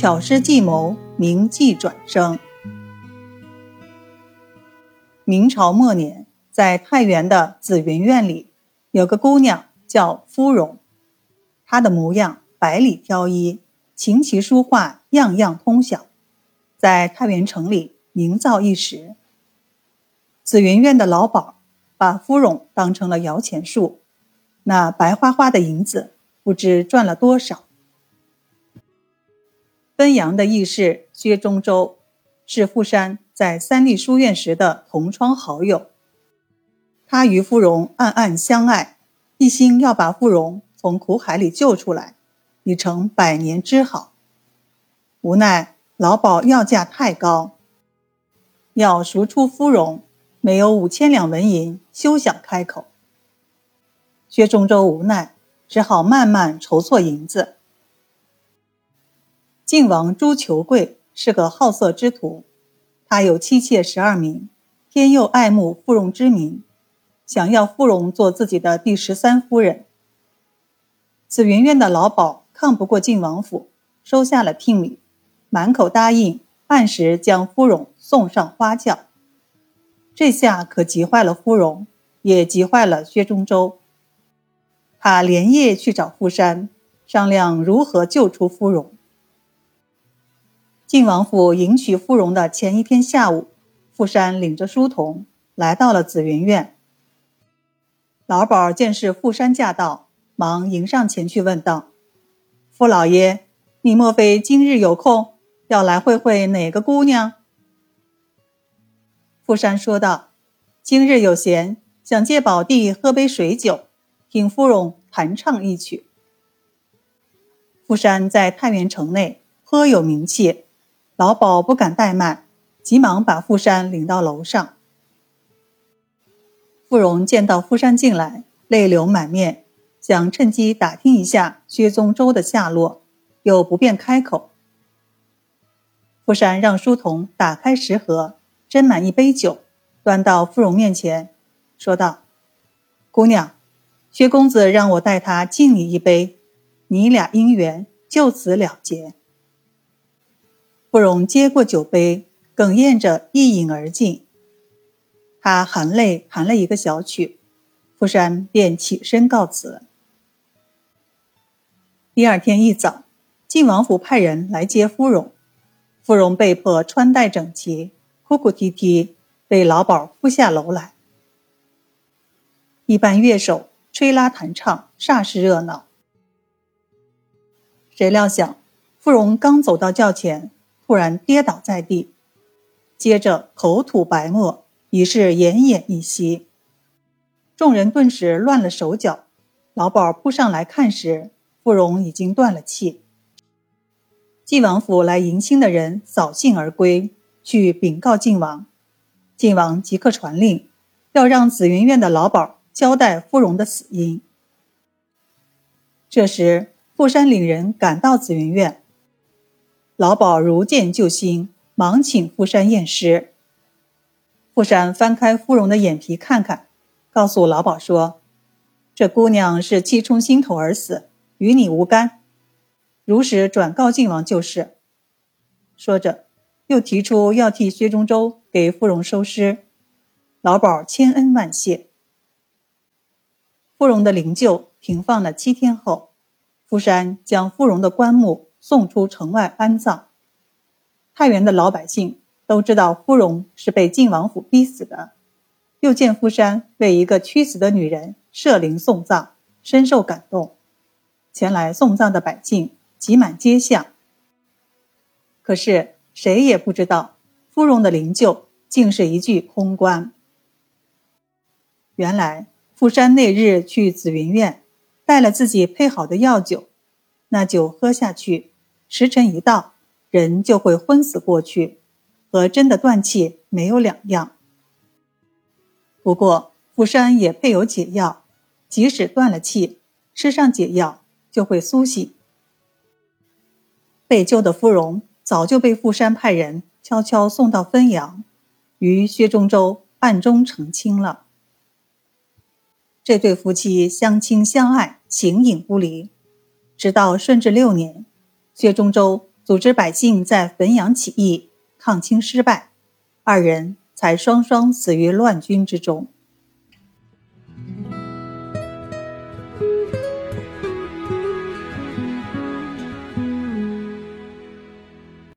巧施计谋，名计转生。明朝末年，在太原的紫云院里，有个姑娘叫芙蓉，她的模样百里挑一，琴棋书画样样通晓，在太原城里名噪一时。紫云院的老鸨把芙蓉当成了摇钱树，那白花花的银子不知赚了多少。汾阳的义士薛中州是富山在三立书院时的同窗好友，他与芙蓉暗暗相爱，一心要把芙蓉从苦海里救出来，已成百年之好。无奈老鸨要价太高，要赎出芙蓉。没有五千两纹银，休想开口。薛中州无奈，只好慢慢筹措银子。晋王朱求贵是个好色之徒，他有妻妾十二名，天佑爱慕芙蓉之名，想要芙蓉做自己的第十三夫人。紫云院的老鸨抗不过晋王府，收下了聘礼，满口答应按时将芙蓉送上花轿。这下可急坏了芙蓉，也急坏了薛中周。他连夜去找富山，商量如何救出芙蓉。晋王府迎娶芙蓉的前一天下午，富山领着书童来到了紫云院。老鸨见是富山驾到，忙迎上前去问道：“傅老爷，你莫非今日有空，要来会会哪个姑娘？”富山说道：“今日有闲，想借宝地喝杯水酒，听芙蓉弹唱一曲。”富山在太原城内颇有名气，老鸨不敢怠慢，急忙把富山领到楼上。芙蓉见到富山进来，泪流满面，想趁机打听一下薛宗周的下落，又不便开口。富山让书童打开食盒。斟满一杯酒，端到芙蓉面前，说道：“姑娘，薛公子让我代他敬你一杯，你俩姻缘就此了结。”芙蓉接过酒杯，哽咽着一饮而尽。他含泪弹了一个小曲，傅山便起身告辞。第二天一早，晋王府派人来接芙蓉，芙蓉被迫穿戴整齐。哭哭啼啼，被老鸨扶下楼来。一班乐手吹拉弹唱，煞是热闹。谁料想，芙蓉刚走到轿前，突然跌倒在地，接着口吐白沫，已是奄奄一息。众人顿时乱了手脚。老鸨扑上来看时，芙蓉已经断了气。晋王府来迎亲的人扫兴而归。去禀告晋王，晋王即刻传令，要让紫云院的老鸨交代芙蓉的死因。这时，富山领人赶到紫云院，老鸨如见救星，忙请富山验尸。富山翻开芙蓉的眼皮看看，告诉老鸨说：“这姑娘是气冲心头而死，与你无干。如实转告靖王就是。”说着。又提出要替薛中州给芙蓉收尸，老鸨千恩万谢。芙蓉的灵柩停放了七天后，富山将芙蓉的棺木送出城外安葬。太原的老百姓都知道芙蓉是被晋王府逼死的，又见富山为一个屈死的女人设灵送葬，深受感动，前来送葬的百姓挤满街巷。可是。谁也不知道，芙蓉的灵柩竟是一具空棺。原来富山那日去紫云院，带了自己配好的药酒，那酒喝下去，时辰一到，人就会昏死过去，和真的断气没有两样。不过富山也配有解药，即使断了气，吃上解药就会苏醒。被救的芙蓉。早就被富山派人悄悄送到汾阳，与薛中周暗中成亲了。这对夫妻相亲相爱，形影不离，直到顺治六年，薛中州组织百姓在汾阳起义，抗清失败，二人才双双死于乱军之中。